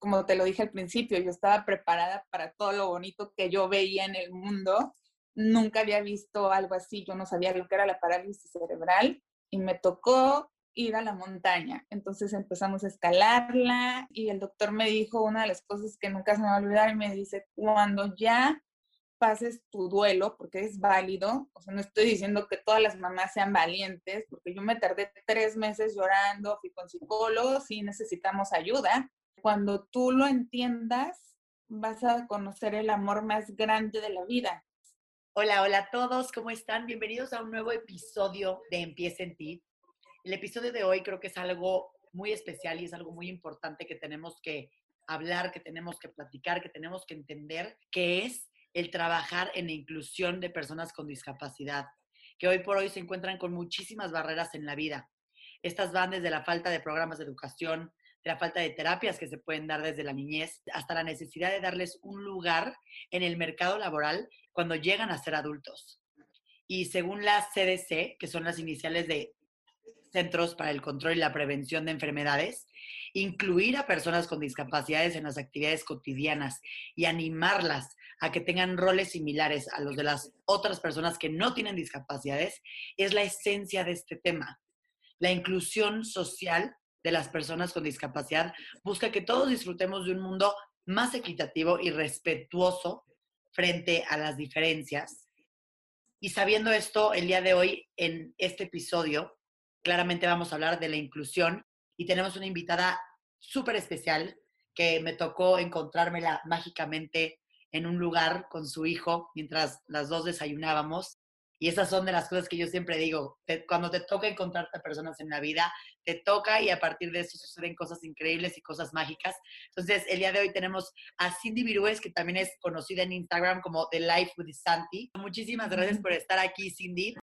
como te lo dije al principio, yo estaba preparada para todo lo bonito que yo veía en el mundo. Nunca había visto algo así, yo no sabía lo que era la parálisis cerebral y me tocó ir a la montaña. Entonces empezamos a escalarla y el doctor me dijo una de las cosas que nunca se me va a olvidar y me dice, cuando ya pases tu duelo, porque es válido, o sea, no estoy diciendo que todas las mamás sean valientes, porque yo me tardé tres meses llorando, fui con psicólogos y necesitamos ayuda. Cuando tú lo entiendas, vas a conocer el amor más grande de la vida. Hola, hola a todos, ¿cómo están? Bienvenidos a un nuevo episodio de Empieza en ti. El episodio de hoy creo que es algo muy especial y es algo muy importante que tenemos que hablar, que tenemos que platicar, que tenemos que entender, que es el trabajar en la inclusión de personas con discapacidad, que hoy por hoy se encuentran con muchísimas barreras en la vida. Estas van desde la falta de programas de educación, la falta de terapias que se pueden dar desde la niñez, hasta la necesidad de darles un lugar en el mercado laboral cuando llegan a ser adultos. Y según la CDC, que son las iniciales de Centros para el Control y la Prevención de Enfermedades, incluir a personas con discapacidades en las actividades cotidianas y animarlas a que tengan roles similares a los de las otras personas que no tienen discapacidades, es la esencia de este tema. La inclusión social de las personas con discapacidad busca que todos disfrutemos de un mundo más equitativo y respetuoso frente a las diferencias. Y sabiendo esto, el día de hoy, en este episodio, claramente vamos a hablar de la inclusión y tenemos una invitada súper especial que me tocó encontrármela mágicamente en un lugar con su hijo mientras las dos desayunábamos. Y esas son de las cosas que yo siempre digo, cuando te toca encontrarte a personas en la vida, te toca y a partir de eso suceden cosas increíbles y cosas mágicas. Entonces, el día de hoy tenemos a Cindy Virués, que también es conocida en Instagram como The Life with Santi. Muchísimas gracias por estar aquí, Cindy.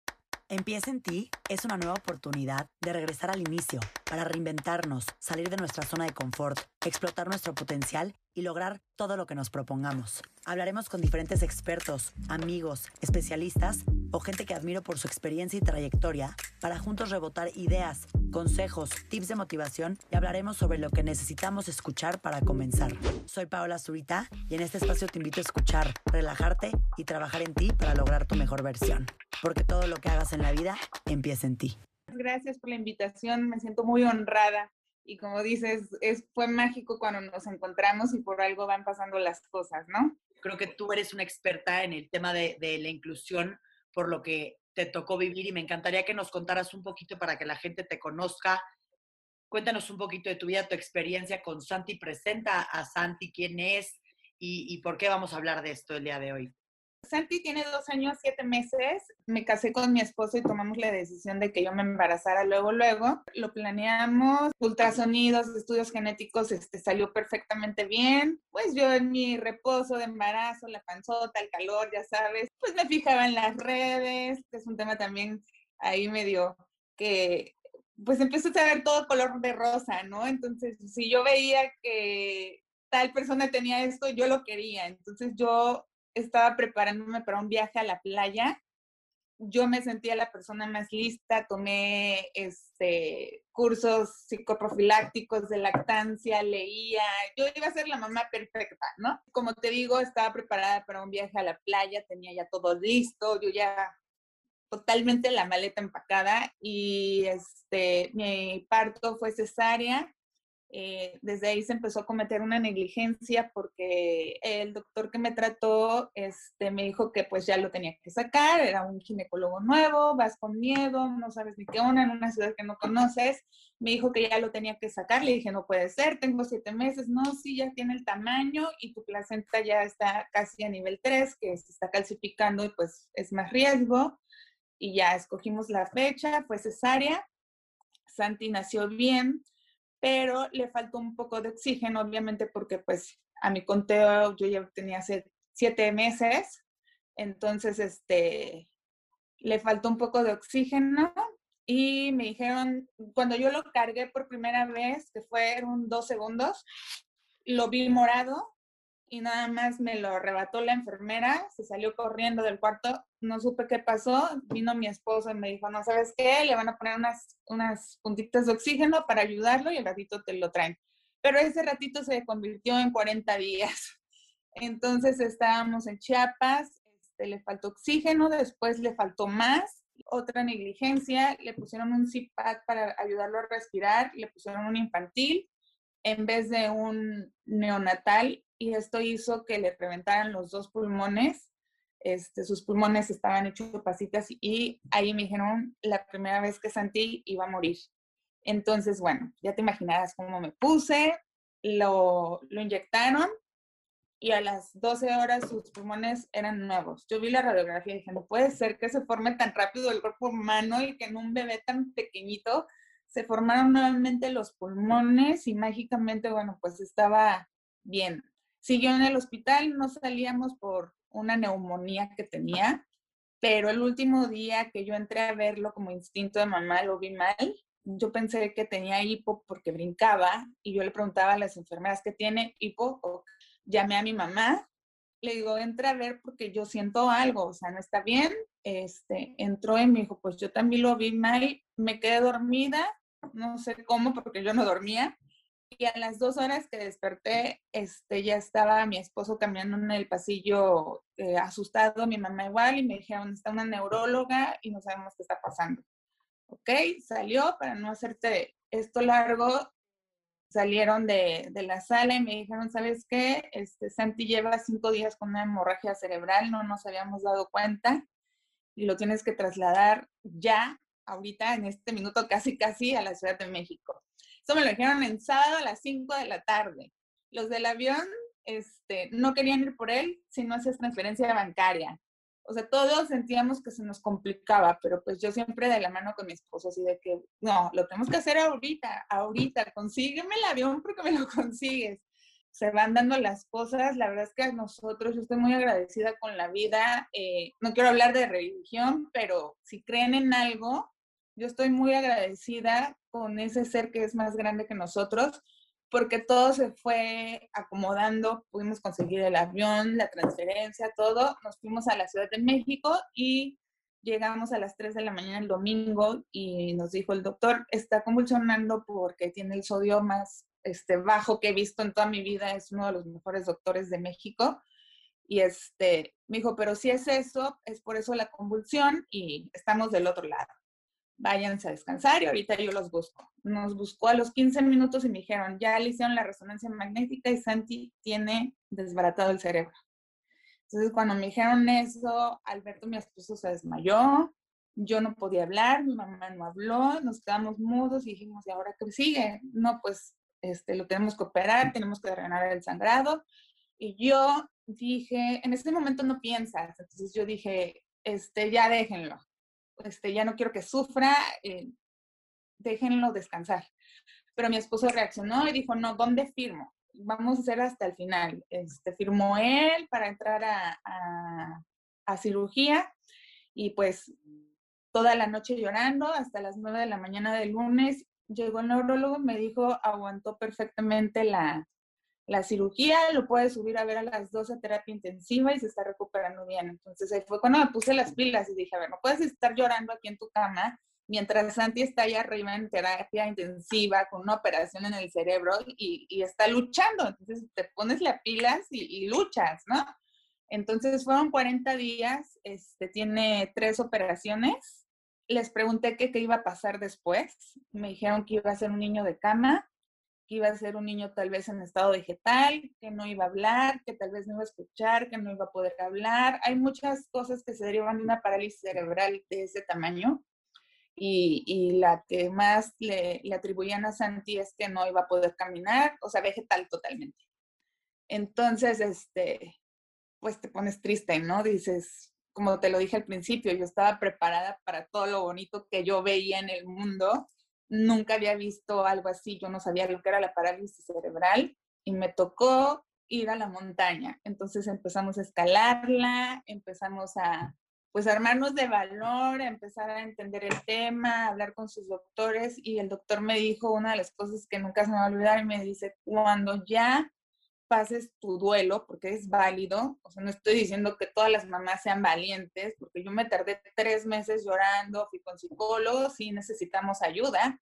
Empieza en ti es una nueva oportunidad de regresar al inicio, para reinventarnos, salir de nuestra zona de confort, explotar nuestro potencial y lograr todo lo que nos propongamos. Hablaremos con diferentes expertos, amigos, especialistas o gente que admiro por su experiencia y trayectoria para juntos rebotar ideas, consejos, tips de motivación y hablaremos sobre lo que necesitamos escuchar para comenzar. Soy Paola Zurita y en este espacio te invito a escuchar, relajarte y trabajar en ti para lograr tu mejor versión. Porque todo lo que hagas en la vida empieza en ti. Gracias por la invitación, me siento muy honrada y como dices, es, fue mágico cuando nos encontramos y por algo van pasando las cosas, ¿no? Creo que tú eres una experta en el tema de, de la inclusión, por lo que te tocó vivir y me encantaría que nos contaras un poquito para que la gente te conozca. Cuéntanos un poquito de tu vida, tu experiencia con Santi. Presenta a Santi quién es y, por qué vamos a hablar de esto el día de hoy. Santi tiene dos años, siete meses. Me casé con mi esposo y tomamos la decisión de que yo me embarazara luego, luego. Lo planeamos, ultrasonidos, estudios genéticos, este, salió perfectamente bien. Pues yo en mi reposo de embarazo, la panzota, el calor, ya sabes, pues me fijaba en las redes, que es un tema también ahí medio que pues empezó a ver todo color de rosa, ¿no? Entonces, si yo veía que tal persona tenía esto, yo lo quería. Entonces yo estaba preparándome para un viaje a la playa, yo me sentía la persona más lista, tomé este, cursos psicoprofilácticos de lactancia, leía, yo iba a ser la mamá perfecta, ¿no? Como te digo, estaba preparada para un viaje a la playa, tenía ya todo listo, yo ya totalmente la maleta empacada y este, mi parto fue cesárea eh, desde ahí se empezó a cometer una negligencia porque el doctor que me trató este, me dijo que pues ya lo tenía que sacar, era un ginecólogo nuevo, vas con miedo, no sabes ni qué onda en una ciudad que no conoces, me dijo que ya lo tenía que sacar, le dije no puede ser, tengo siete meses, no, sí, ya tiene el tamaño y tu placenta ya está casi a nivel 3, que se está calcificando y pues es más riesgo y ya escogimos la fecha, fue cesárea, Santi nació bien, pero le faltó un poco de oxígeno, obviamente porque pues a mi conteo yo ya tenía hace siete meses, entonces este, le faltó un poco de oxígeno y me dijeron, cuando yo lo cargué por primera vez, que fueron dos segundos, lo vi morado y nada más me lo arrebató la enfermera, se salió corriendo del cuarto, no supe qué pasó, vino mi esposo y me dijo, no sabes qué, le van a poner unas, unas puntitas de oxígeno para ayudarlo y al ratito te lo traen. pero ese ratito se convirtió en 40 días. Entonces estábamos en Chiapas, este, le faltó oxígeno, después le faltó más, otra negligencia, le pusieron un CPAP para ayudarlo a respirar, le pusieron un infantil en vez de un neonatal y esto hizo que le reventaran los dos pulmones. Este, sus pulmones estaban hechos pasitas y ahí me dijeron la primera vez que Santi iba a morir. Entonces, bueno, ya te imaginarás cómo me puse, lo, lo inyectaron y a las 12 horas sus pulmones eran nuevos. Yo vi la radiografía y dije, no puede ser que se forme tan rápido el cuerpo humano y que en un bebé tan pequeñito se formaron nuevamente los pulmones y mágicamente, bueno, pues estaba bien. Siguió en el hospital, no salíamos por una neumonía que tenía, pero el último día que yo entré a verlo como instinto de mamá, lo vi mal yo pensé que tenía hipo porque brincaba y yo le preguntaba a las enfermeras que tiene hipo o llamé a mi mamá, le digo, entra a ver porque yo siento algo, o sea, no está bien. Este, entró y me dijo, pues yo también lo vi mal, me quedé dormida, no sé cómo porque yo no dormía. Y a las dos horas que desperté, este, ya estaba mi esposo caminando en el pasillo eh, asustado, mi mamá igual, y me dijeron, está una neuróloga y no sabemos qué está pasando. ¿ok? Salió para no hacerte esto largo. Salieron de, la sala y me dijeron, ¿sabes qué? Este, Santi lleva cinco días con una hemorragia cerebral, no nos habíamos dado cuenta y lo tienes que trasladar ya, ahorita, en este minuto, casi, casi a la Ciudad de México. Eso me lo dijeron en sábado a las 5 de la tarde. Los del avión este, no querían ir por él si no hacías transferencia bancaria o sea, todos sentíamos que se nos complicaba, pero pues yo siempre de la mano con mi esposo, así de que, no, lo tenemos que hacer ahorita, ahorita, consígueme el avión porque me lo consigues. Se van dando las cosas, la verdad es que a nosotros, yo estoy muy agradecida con la vida, eh, no quiero hablar de religión, pero si creen en algo, yo estoy muy agradecida con ese ser que es más grande que nosotros, porque todo se fue acomodando, pudimos conseguir el avión, la transferencia, todo, nos fuimos a la Ciudad de México y llegamos a las 3 de la mañana el domingo y nos dijo el doctor, está convulsionando porque tiene el sodio más este, bajo que he visto en toda mi vida, es uno de los mejores doctores de México. Y este, me dijo, pero si es eso, es por eso la convulsión y estamos del otro lado váyanse a descansar y ahorita yo los busco. Nos buscó a los 15 minutos y me dijeron, ya le hicieron la resonancia magnética y Santi tiene desbaratado el cerebro. Entonces, cuando me dijeron eso, Alberto, mi esposo, se desmayó, yo no podía hablar, mi mamá no habló, nos quedamos mudos y dijimos, ¿y ahora qué sigue? No, pues este, lo tenemos que operar, tenemos que drenar el sangrado. Y yo dije, en ese momento no piensas, entonces yo dije, este, ya déjenlo, este, ya no quiero que sufra, eh, déjenlo descansar. Pero mi esposo reaccionó y dijo, no, ¿dónde firmo? Vamos a hacer hasta el final. Este, firmó él para entrar a, a, cirugía y pues toda la noche llorando hasta las 9 de la mañana del lunes. Llegó el neurólogo, me dijo, aguantó perfectamente la, la cirugía, lo puede subir a ver a las 12 terapia intensiva y se está recuperando bien. Entonces ahí fue cuando me puse las pilas y dije, a ver, no puedes estar llorando aquí en tu cama mientras Santi está ahí arriba en terapia intensiva con una operación en el cerebro y, está luchando. Entonces te pones las pilas y, luchas, ¿no? Entonces fueron 40 días, este, tiene tres operaciones. Les pregunté qué iba a pasar después. Me dijeron que iba a ser un niño de cama, que iba a ser un niño tal vez en estado vegetal, que no iba a hablar, que tal vez no iba a escuchar, que no iba a poder hablar. Hay muchas cosas que se derivan de una parálisis cerebral de ese tamaño. Y, la que más le, le, atribuían a Santi es que no iba a poder caminar, o sea, vegetal totalmente. Entonces, este, pues te pones triste, ¿no? Dices, como te lo dije al principio, yo estaba preparada para todo lo bonito que yo veía en el mundo nunca había visto algo así, yo no sabía lo que era la parálisis cerebral y me tocó ir a la montaña. Entonces empezamos a escalarla, empezamos a pues armarnos de valor, empezar a entender el tema, hablar con sus doctores y el doctor me dijo una de las cosas que nunca se me va a olvidar y me dice, cuando ya pases tu duelo, porque es válido, o sea, no estoy diciendo que todas las mamás sean valientes, porque yo me tardé tres meses llorando, fui con psicólogos y necesitamos ayuda.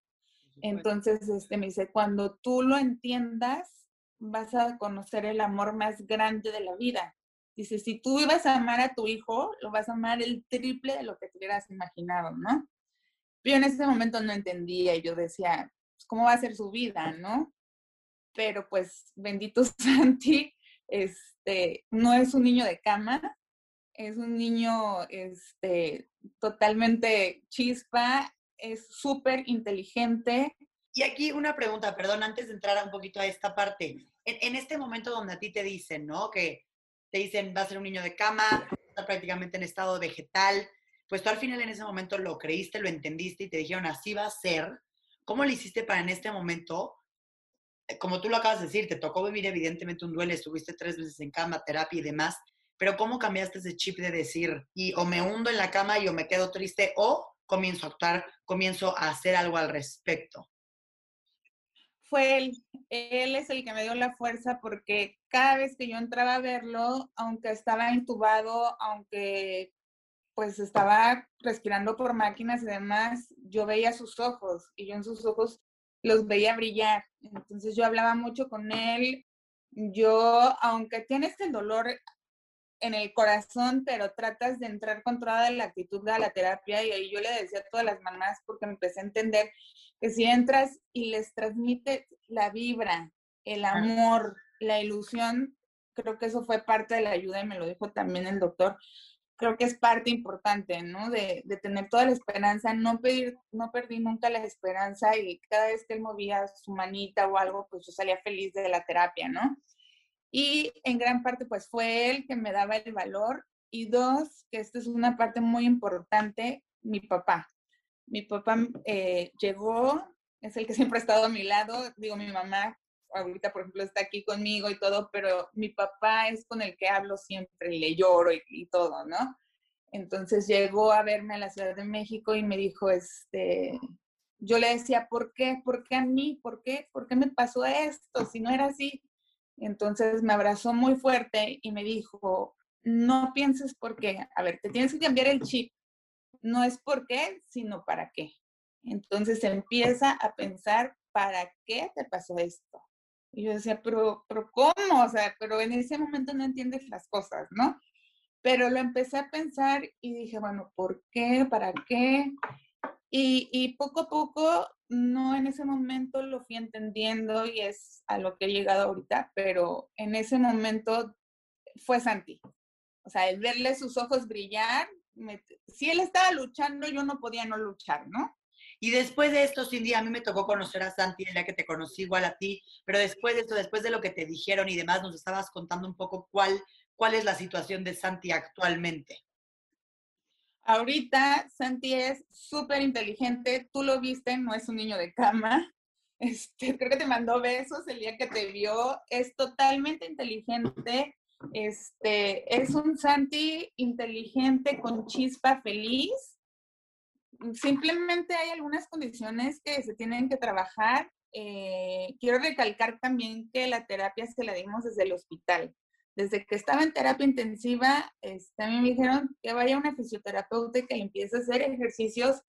Entonces, este, me dice, cuando tú lo entiendas, vas a conocer el amor más grande de la vida. Dice, si tú ibas a amar a tu hijo, lo vas a amar el triple de lo que te hubieras imaginado, ¿no? Yo en ese momento no entendía y yo decía, pues, ¿cómo va a ser su vida, no? Pero pues, bendito Santi, este, no es un niño de cama, es un niño este, totalmente chispa, es súper inteligente. Y aquí una pregunta, perdón, antes de entrar un poquito a esta parte. En, este momento donde a ti te dicen, ¿no? Que te dicen, va a ser un niño de cama, está prácticamente en estado vegetal, pues tú al final en ese momento lo creíste, lo entendiste y te dijeron, así va a ser. ¿Cómo le hiciste para en este momento, como tú lo acabas de decir, te tocó vivir evidentemente un duelo, estuviste tres veces en cama, terapia y demás, pero ¿cómo cambiaste ese chip de decir, y o me hundo en la cama y o me quedo triste, o comienzo a actuar, comienzo a hacer algo al respecto? Fue él, él es el que me dio la fuerza porque cada vez que yo entraba a verlo, aunque estaba intubado, aunque pues estaba respirando por máquinas y demás, yo veía sus ojos y yo en sus ojos los veía brillar. Entonces yo hablaba mucho con él. Yo, aunque tienes el dolor en el corazón, pero tratas de entrar con toda la actitud de la terapia y ahí yo le decía a todas las mamás porque me empecé a entender que si entras y les transmite la vibra, el amor, la ilusión, creo que eso fue parte de la ayuda y me lo dijo también el doctor, creo que es parte importante, ¿no? De, de tener toda la esperanza, no, pedir, no perdí nunca la esperanza y cada vez que él movía su manita o algo, pues yo salía feliz de la terapia, ¿no? Y en gran parte, pues fue él que me daba el valor. Y dos, que esta es una parte muy importante, mi papá. Mi papá eh, llegó, es el que siempre ha estado a mi lado. Digo, mi mamá ahorita, por ejemplo, está aquí conmigo y todo, pero mi papá es con el que hablo siempre le lloro y, y todo, ¿no? Entonces llegó a verme a la Ciudad de México y me dijo, este, yo le decía, ¿por qué? ¿Por qué a mí? ¿Por qué? ¿Por qué me pasó esto? Si no era así. Entonces me abrazó muy fuerte y me dijo, no pienses por qué, a ver, te tienes que cambiar el chip. No es por qué, sino para qué. Entonces empieza a pensar, ¿para qué te pasó esto? Y yo decía, pero, pero ¿cómo? O sea, pero en ese momento no entiendes las cosas, ¿no? Pero lo empecé a pensar y dije, bueno, ¿por qué? ¿Para qué? Y, y poco a poco no en ese momento lo fui entendiendo y es a lo que he llegado ahorita, pero en ese momento fue Santi. O sea, el verle sus ojos brillar, si él estaba luchando, yo no podía no luchar, ¿no? Y después de esto, Cindy, a mí me tocó conocer a Santi el día que te conocí igual a ti, pero después de esto, después de lo que te dijeron y demás, nos estabas contando un poco cuál, cuál es la situación de Santi actualmente. Ahorita Santi es súper inteligente, tú lo viste, no es un niño de cama. Este, creo que te mandó besos el día que te vio. Es totalmente inteligente. Este, es un Santi inteligente con chispa feliz. Simplemente hay algunas condiciones que se tienen que trabajar. Eh, quiero recalcar también que la terapia se la dimos desde el hospital desde que estaba en terapia intensiva, este, a mí me dijeron que vaya una fisioterapeuta y que empiece a hacer ejercicios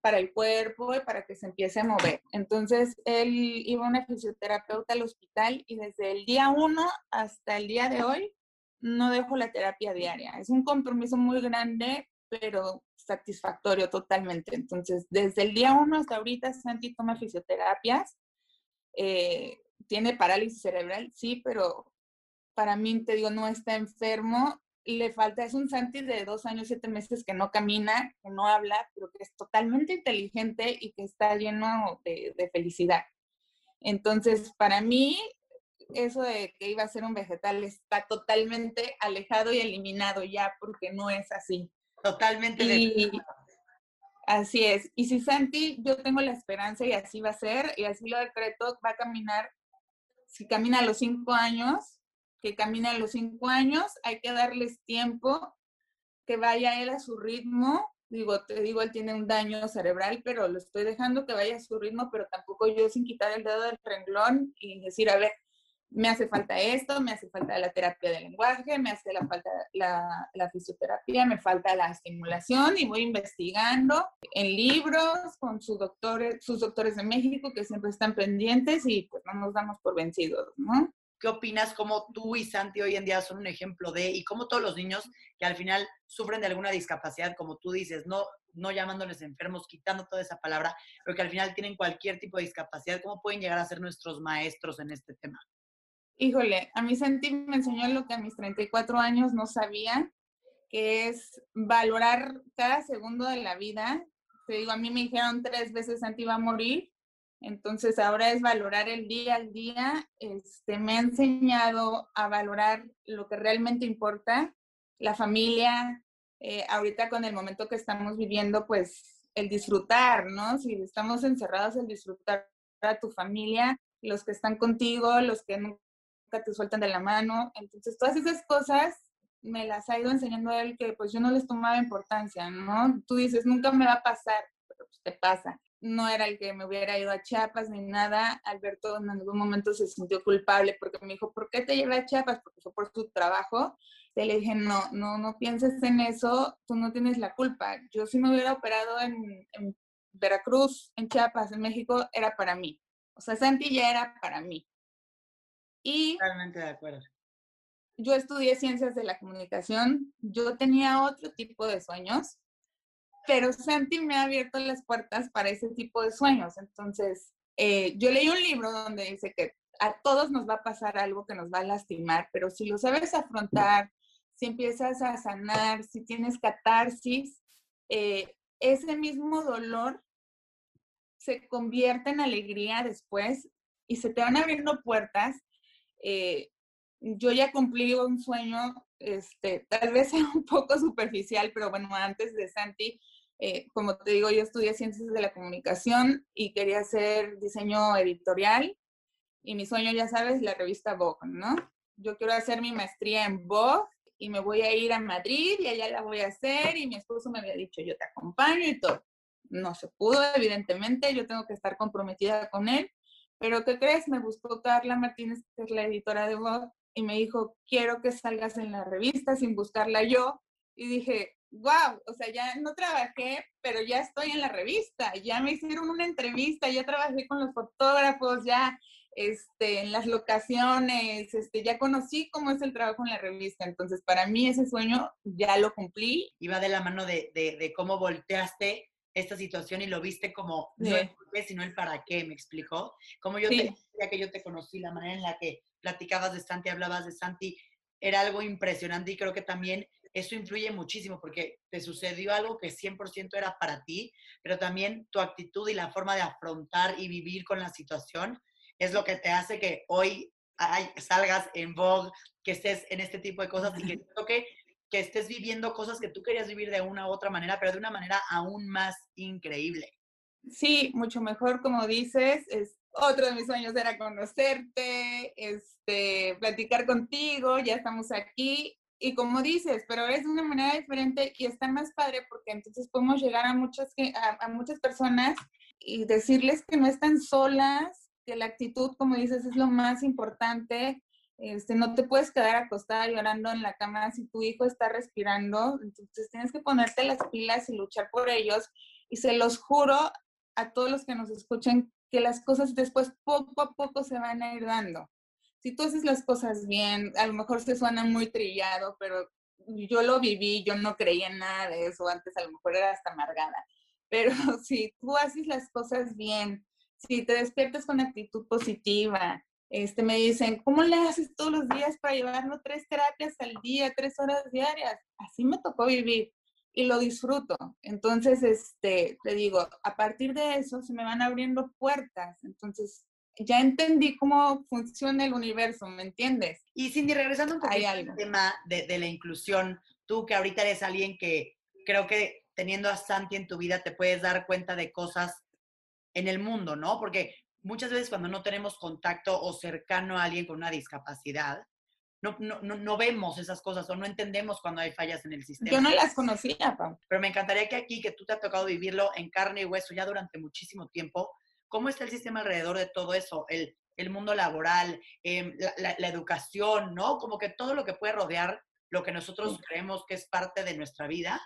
para el cuerpo y para que se empiece a mover. Entonces, él iba a una fisioterapeuta al hospital y desde el día uno hasta el día de hoy no dejo la terapia diaria. Es un compromiso muy grande, pero satisfactorio totalmente. Entonces, desde el día uno hasta ahorita, Santi toma fisioterapias. Eh, tiene parálisis cerebral, sí, pero para mí, te digo, no está enfermo, le falta, es un Santi de dos años, siete meses que no camina, que no habla, pero que es totalmente inteligente y que está lleno de, felicidad. Entonces, para mí, eso de que iba a ser un vegetal está totalmente alejado y eliminado ya, porque no es así. Totalmente. Y, así es. Y si Santi, yo tengo la esperanza y así va a ser, y así lo decreto, va a caminar, si camina a los cinco años, que camina a los cinco años, hay que darles tiempo, que vaya él a su ritmo. Digo, te digo, él tiene un daño cerebral, pero lo estoy dejando que vaya a su ritmo, pero tampoco yo sin quitar el dedo del renglón y decir, a ver, me hace falta esto, me hace falta la terapia del lenguaje, me hace la falta la, fisioterapia, me falta la estimulación y voy investigando en libros con sus doctores, sus doctores de México que siempre están pendientes y pues no nos damos por vencidos, ¿no? ¿Qué opinas cómo tú y Santi hoy en día son un ejemplo de, y cómo todos los niños que al final sufren de alguna discapacidad, como tú dices, no, no llamándoles enfermos, quitando toda esa palabra, pero que al final tienen cualquier tipo de discapacidad, ¿cómo pueden llegar a ser nuestros maestros en este tema? Híjole, a mí Santi me enseñó lo que a mis 34 años no sabía, que es valorar cada segundo de la vida. Te digo, a mí me dijeron tres veces Santi va a morir entonces ahora es valorar el día al día. Este, me ha enseñado a valorar lo que realmente importa, la familia, eh, ahorita con el momento que estamos viviendo, pues el disfrutar, ¿no? Si estamos encerrados, el disfrutar a tu familia, los que están contigo, los que nunca te sueltan de la mano. Entonces todas esas cosas me las ha ido enseñando él que pues yo no les tomaba importancia, ¿no? Tú dices, nunca me va a pasar, pero pues te pasa no era el que me hubiera ido a Chiapas ni nada. Alberto en algún momento se sintió culpable porque me dijo, ¿por qué te lleva a Chiapas? Porque fue por su trabajo. Y le dije, no, no, no pienses en eso, tú no tienes la culpa. Yo si me hubiera operado en, en Veracruz, en Chiapas, en México, era para mí. O sea, Santi ya era para mí. Y Totalmente de acuerdo. Yo estudié ciencias de la comunicación, yo tenía otro tipo de sueños, pero Santi me ha abierto las puertas para ese tipo de sueños. Entonces, eh, yo leí un libro donde dice que a todos nos va a pasar algo que nos va a lastimar, pero si lo sabes afrontar, si empiezas a sanar, si tienes catarsis, eh, ese mismo dolor se convierte en alegría después y se te van abriendo puertas. Eh, yo ya cumplí un sueño, este, tal vez sea un poco superficial, pero bueno, antes de Santi, eh, como te digo, yo estudié ciencias de la comunicación y quería hacer diseño editorial. Y mi sueño, ya sabes, la revista Vogue, ¿no? Yo quiero hacer mi maestría en Vogue y me voy a ir a Madrid y allá la voy a hacer. Y mi esposo me había dicho, yo te acompaño y todo. No se pudo, evidentemente, yo tengo que estar comprometida con él. Pero ¿qué crees? Me buscó Carla Martínez, que es la editora de Vogue, y me dijo, quiero que salgas en la revista sin buscarla yo. Y dije, wow, o sea, ya no trabajé, pero ya estoy en la revista, ya me hicieron una entrevista, ya trabajé con los fotógrafos, ya este, en las locaciones, este, ya conocí cómo es el trabajo en la revista. Entonces, para mí ese sueño ya lo cumplí. Iba de la mano de, de, cómo volteaste esta situación y lo viste como no el por qué, sino el para qué, me explicó. Como yo te decía que yo te conocí, la manera en la que platicabas de Santi, hablabas de Santi, era algo impresionante y creo que también eso influye muchísimo porque te sucedió algo que 100% era para ti, pero también tu actitud y la forma de afrontar y vivir con la situación es lo que te hace que hoy salgas en Vogue, que estés en este tipo de cosas y que, que, que estés viviendo cosas que tú querías vivir de una u otra manera, pero de una manera aún más increíble. Sí, mucho mejor, como dices, es, otro de mis sueños era conocerte, este, platicar contigo, ya estamos aquí y como dices, pero es de una manera diferente y está más padre porque entonces podemos llegar a muchas, a, muchas personas y decirles que no están solas, que la actitud, como dices, es lo más importante. Este, no te puedes quedar acostada llorando en la cama si tu hijo está respirando, entonces tienes que ponerte las pilas y luchar por ellos. Y se los juro a todos los que nos escuchen que las cosas después poco a poco se van a ir dando si tú haces las cosas bien, a lo mejor se suena muy trillado, pero yo lo viví, yo no creía en nada de eso, antes a lo mejor era hasta amargada, pero si tú haces las cosas bien, si te despiertas con actitud positiva, este, me dicen, ¿cómo le haces todos los días para llevarnos tres terapias al día, tres horas diarias? Así me tocó vivir y lo disfruto. Entonces, este, te digo, a partir de eso se me van abriendo puertas. Entonces, ya entendí cómo funciona el universo, ¿me entiendes? Y Cindy, regresando un poquito al tema de, de, la inclusión, tú que ahorita eres alguien que creo que teniendo a Santi en tu vida te puedes dar cuenta de cosas en el mundo, ¿no? Porque muchas veces cuando no tenemos contacto o cercano a alguien con una discapacidad, no, no, no, vemos esas cosas o no entendemos cuando hay fallas en el sistema. Yo no las conocía, Pam. Pero me encantaría que aquí, que tú te ha tocado vivirlo en carne y hueso ya durante muchísimo tiempo, ¿Cómo está el sistema alrededor de todo eso? El el mundo laboral, em, la, educación, ¿no? Como que todo lo que puede rodear lo que nosotros creemos que es parte de nuestra vida.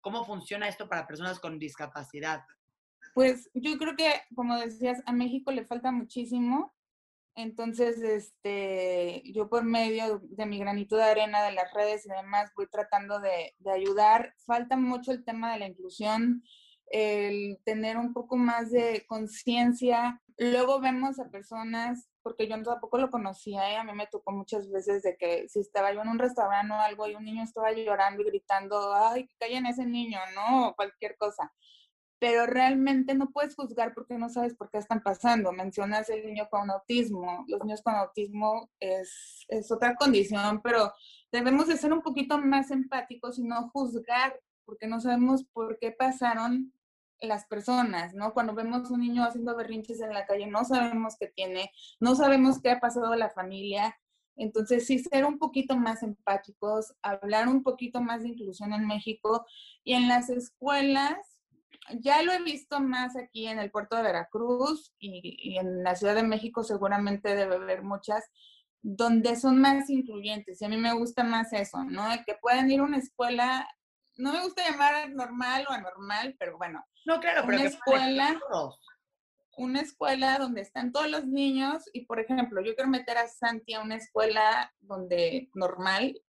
¿Cómo funciona esto para personas con discapacidad? Pues yo creo que, como decías, a México le falta muchísimo. Entonces, este, yo por medio de mi granito de arena, de las redes y demás, voy tratando de, ayudar. Falta mucho el tema de la inclusión, el tener un poco más de conciencia. Luego vemos a personas, porque yo tampoco lo conocía, ¿eh? a mí me tocó muchas veces de que si estaba yo en un restaurante o algo y un niño estaba llorando y gritando, ay, que callen ese niño, ¿no? O cualquier cosa pero realmente no puedes juzgar porque no sabes por qué están pasando. Mencionas el niño con autismo. Los niños con autismo es, es otra condición, pero debemos de ser un poquito más empáticos y no juzgar porque no sabemos por qué pasaron las personas, ¿no? Cuando vemos un niño haciendo berrinches en la calle, no sabemos qué tiene, no sabemos qué ha pasado a la familia. Entonces, sí, ser un poquito más empáticos, hablar un poquito más de inclusión en México y en las escuelas, ya lo he visto más aquí en el puerto de Veracruz y, en la Ciudad de México seguramente debe haber muchas donde son más incluyentes y a mí me gusta más eso, ¿no? Que puedan ir a una escuela, no me gusta llamar normal o anormal, pero bueno. No, claro, pero una escuela, una escuela donde están todos los niños y por ejemplo, yo quiero meter a Santi a una escuela donde normal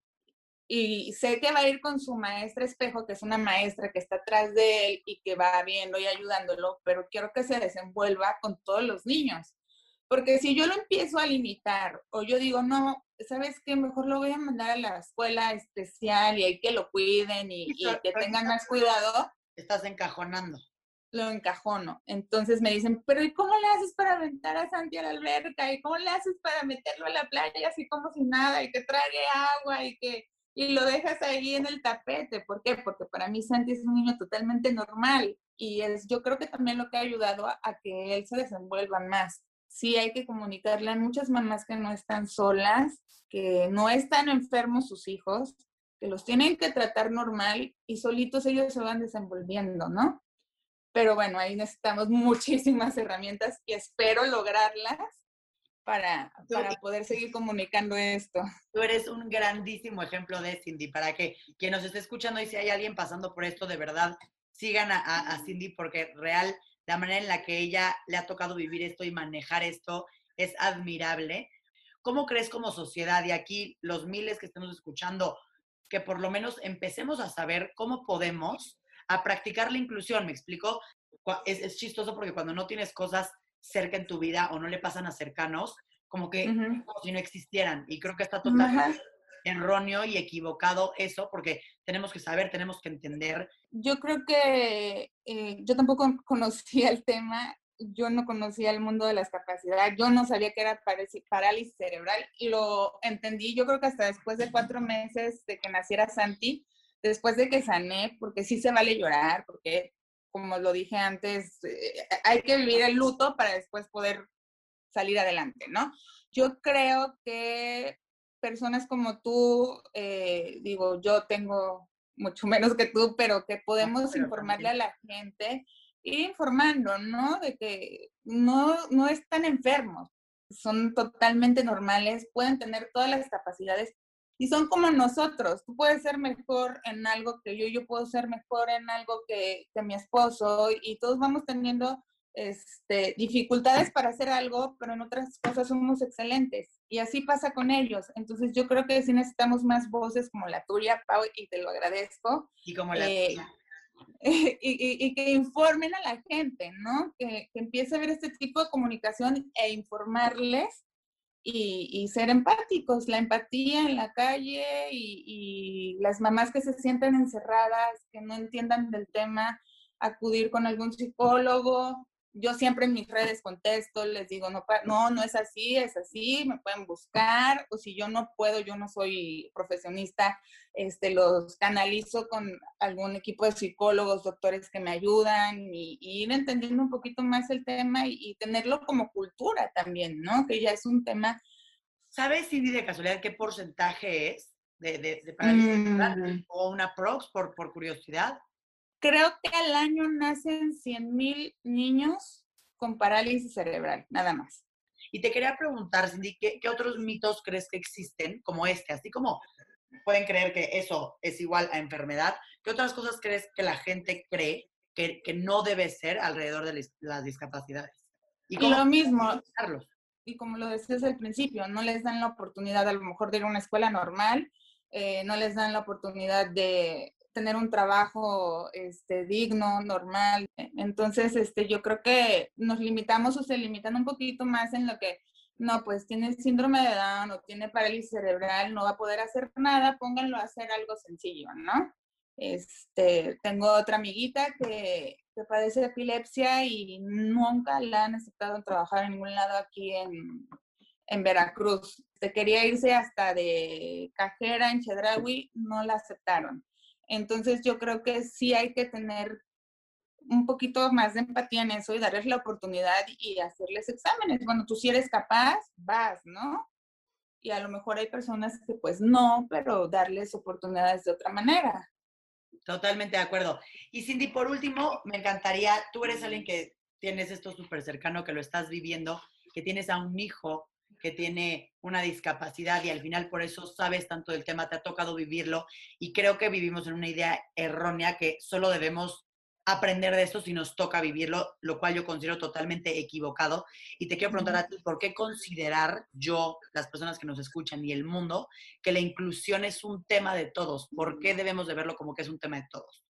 y sé que va a ir con su maestra espejo, que es una maestra que está atrás de él y que va viendo y ayudándolo, pero quiero que se desenvuelva con todos los niños. Porque si yo lo empiezo a limitar o yo digo, no, ¿sabes qué? Mejor lo voy a mandar a la escuela especial y hay que lo cuiden y, que tengan más cuidado. Estás encajonando. Lo encajono. Entonces me dicen, pero ¿y cómo le haces para aventar a Santi a la alberca? ¿Y cómo le haces para meterlo a la playa así como si nada y que trague agua y que y lo dejas ahí en el tapete. ¿Por qué? Porque para mí Santi es un niño totalmente normal y es, yo creo que también lo que ha ayudado a, que él se desenvuelva más. Sí hay que comunicarle a muchas mamás que no están solas, que no están enfermos sus hijos, que los tienen que tratar normal y solitos ellos se van desenvolviendo, ¿no? Pero bueno, ahí necesitamos muchísimas herramientas y espero lograrlas para, para poder seguir comunicando esto. Tú eres un grandísimo ejemplo de Cindy, para que quien nos esté escuchando y si hay alguien pasando por esto, de verdad, sigan a, a, Cindy porque real, la manera en la que ella le ha tocado vivir esto y manejar esto es admirable. ¿Cómo crees como sociedad y aquí los miles que estamos escuchando, que por lo menos empecemos a saber cómo podemos a practicar la inclusión? ¿Me explico? Es, es chistoso porque cuando no tienes cosas cerca en tu vida o no le pasan a cercanos, como que como si no existieran. Y creo que está totalmente erróneo y equivocado eso, porque tenemos que saber, tenemos que entender. Yo creo que eh, yo tampoco conocía el tema, yo no conocía el mundo de la discapacidad, yo no sabía que era parálisis cerebral y lo entendí yo creo que hasta después de cuatro meses de que naciera Santi, después de que sané, porque sí se vale llorar, porque como lo dije antes, eh, hay que vivir el luto para después poder salir adelante, ¿no? Yo creo que personas como tú, eh, digo, yo tengo mucho menos que tú, pero que podemos informarle a la gente, ir informando, ¿no? De que no, no están enfermos, son totalmente normales, pueden tener todas las capacidades y son como nosotros. Tú puedes ser mejor en algo que yo, yo puedo ser mejor en algo que, que mi esposo y todos vamos teniendo este, dificultades para hacer algo, pero en otras cosas somos excelentes. Y así pasa con ellos. Entonces yo creo que sí necesitamos más voces como la tuya, Pau, y te lo agradezco. Y como la eh, y, y, y, que informen a la gente, ¿no? Que, que empiece a ver este tipo de comunicación e informarles y, ser empáticos, la empatía en la calle y, las mamás que se sienten encerradas, que no entiendan del tema, acudir con algún psicólogo, yo siempre en mis redes contesto, les digo, no, no, no es así, es así, me pueden buscar, o si yo no puedo, yo no soy profesionista, este, los canalizo con algún equipo de psicólogos, doctores que me ayudan y, ir entendiendo un poquito más el tema y, tenerlo como cultura también, ¿no? Que ya es un tema. ¿Sabes, Cindy, de casualidad qué porcentaje es de, de, de mm. o una prox por, por curiosidad? Creo que al año nacen 100 mil niños con parálisis cerebral, nada más. Y te quería preguntar, Cindy, ¿qué, ¿qué, otros mitos crees que existen como este? Así como pueden creer que eso es igual a enfermedad, ¿qué otras cosas crees que la gente cree que, que no debe ser alrededor de las discapacidades? Y, lo mismo, y como lo decías al principio, no les dan la oportunidad a lo mejor de ir a una escuela normal, eh, no les dan la oportunidad de tener un trabajo este, digno, normal. Entonces, este, yo creo que nos limitamos o se limitan un poquito más en lo que, no, pues tiene síndrome de Down o tiene parálisis cerebral, no va a poder hacer nada, pónganlo a hacer algo sencillo, ¿no? Este, tengo otra amiguita que, que padece epilepsia y nunca la han aceptado trabajar en ningún lado aquí en, en Veracruz. Se quería irse hasta de cajera en Chedraui, no la aceptaron. Entonces yo creo que sí hay que tener un poquito más de empatía en eso y darles la oportunidad y hacerles exámenes. Bueno, tú si eres capaz, vas, ¿no? Y a lo mejor hay personas que pues no, pero darles oportunidades de otra manera. Totalmente de acuerdo. Y Cindy, por último, me encantaría, tú eres alguien que tienes esto súper cercano, que lo estás viviendo, que tienes a un hijo que tiene una discapacidad y al final por eso sabes tanto del tema, te ha tocado vivirlo y creo que vivimos en una idea errónea que solo debemos aprender de esto si nos toca vivirlo, lo cual yo considero totalmente equivocado. Y te quiero preguntar a ti, ¿por qué considerar yo, las personas que nos escuchan y el mundo, que la inclusión es un tema de todos? ¿Por qué debemos de verlo como que es un tema de todos?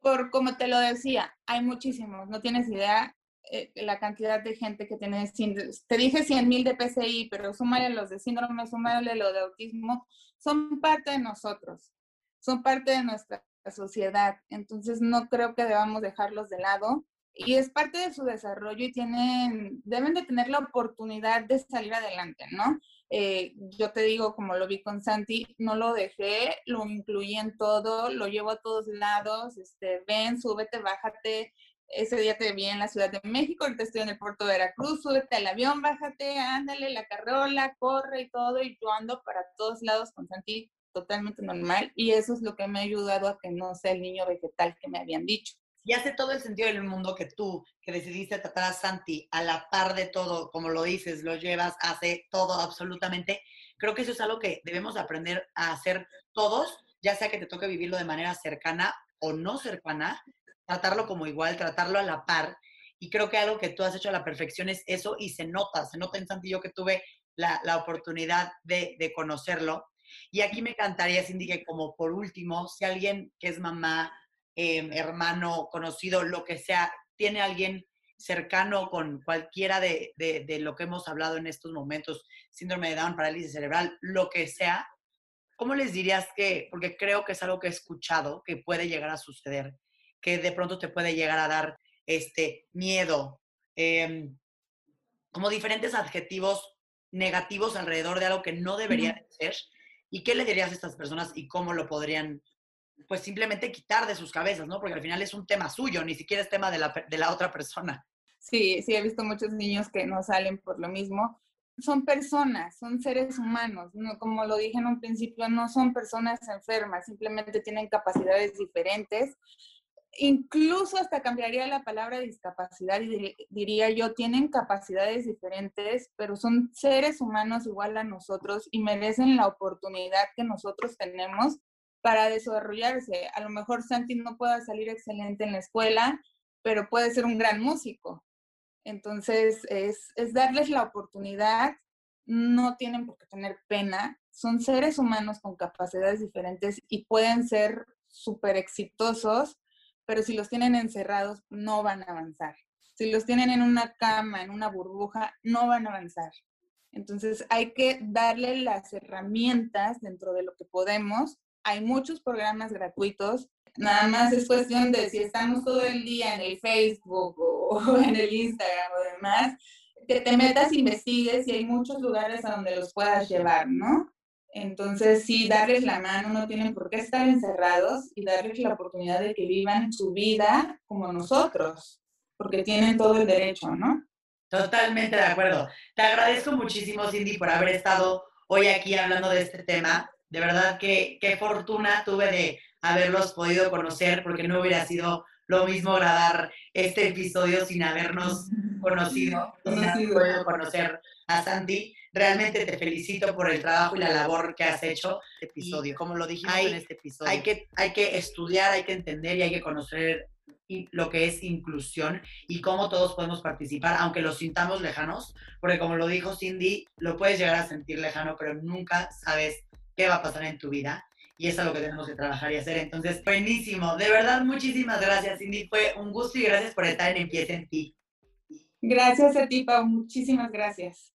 Por como te lo decía, hay muchísimos, no tienes idea eh, la cantidad de gente que tiene síndrome. Te dije 100 mil de PCI, pero súmale los de síndrome, súmale lo de autismo, son parte de nosotros, son parte de nuestra sociedad. Entonces no creo que debamos dejarlos de lado y es parte de su desarrollo y tienen, deben de tener la oportunidad de salir adelante, ¿no? Eh, yo te digo, como lo vi con Santi, no lo dejé, lo incluí en todo, lo llevo a todos lados, este, ven, súbete, bájate, ese día te vi en la Ciudad de México, ahorita estoy en el puerto de Veracruz, súbete al avión, bájate, ándale, la carrola, corre y todo, y yo ando para todos lados con Santi totalmente normal, y eso es lo que me ha ayudado a que no sea el niño vegetal que me habían dicho. Y hace todo el sentido del mundo que tú, que decidiste tratar a Santi a la par de todo, como lo dices, lo llevas, hace todo absolutamente. Creo que eso es algo que debemos aprender a hacer todos, ya sea que te toque vivirlo de manera cercana o no cercana, tratarlo como igual, tratarlo a la par. Y creo que algo que tú has hecho a la perfección es eso y se nota, se nota en Santi yo que tuve la, la oportunidad de, conocerlo. Y aquí me encantaría, Cindy, que como por último, si alguien que es mamá, eh, hermano, conocido, lo que sea, tiene alguien cercano con cualquiera de, de, de, lo que hemos hablado en estos momentos, síndrome de Down, parálisis cerebral, lo que sea, ¿cómo les dirías que, porque creo que es algo que he escuchado, que puede llegar a suceder, que de pronto te puede llegar a dar este miedo, em, como diferentes adjetivos negativos alrededor de algo que no debería ser. ¿Y qué le dirías a estas personas y cómo lo podrían, pues simplemente quitar de sus cabezas, ¿no? Porque al final es un tema suyo, ni siquiera es tema de la, de la otra persona. Sí, sí, he visto muchos niños que no salen por lo mismo. Son personas, son seres humanos, no, como lo dije en un principio, no son personas enfermas, simplemente tienen capacidades diferentes incluso hasta cambiaría la palabra discapacidad y diría yo, tienen capacidades diferentes, pero son seres humanos igual a nosotros y merecen la oportunidad que nosotros tenemos para desarrollarse. A lo mejor Santi no pueda salir excelente en la escuela, pero puede ser un gran músico. Entonces, es, es darles la oportunidad, no tienen por qué tener pena, son seres humanos con capacidades diferentes y pueden ser súper exitosos pero si los tienen encerrados, no van a avanzar. Si los tienen en una cama, en una burbuja, no van a avanzar. Entonces hay que darle las herramientas dentro de lo que podemos. Hay muchos programas gratuitos. Nada más es cuestión de si estamos todo el día en el Facebook o, en el Instagram o demás, que te metas, investigues y hay muchos lugares a donde los puedas llevar, ¿no? Entonces, sí, darles la mano, no tienen por qué estar encerrados y darles la oportunidad de que vivan su vida como nosotros, porque tienen todo el derecho, ¿no? Totalmente de acuerdo. Te agradezco muchísimo, Cindy, por haber estado hoy aquí hablando de este tema. De verdad que qué fortuna tuve de haberlos podido conocer, porque no hubiera sido lo mismo grabar este episodio sin habernos conocido, conocido. conocer a Sandy. Realmente te felicito por el trabajo y la labor que has hecho. Este episodio, como lo dijimos hay, en este episodio. Hay que, hay que estudiar, hay que entender y hay que conocer lo que es inclusión y cómo todos podemos participar, aunque lo sintamos lejanos, porque como lo dijo Cindy, lo puedes llegar a sentir lejano, pero nunca sabes qué va a pasar en tu vida y eso es lo que tenemos que trabajar y hacer. Entonces, buenísimo. De verdad, muchísimas gracias, Cindy. Fue un gusto y gracias por estar en Empieza en ti. Gracias a ti, Pau. Muchísimas gracias.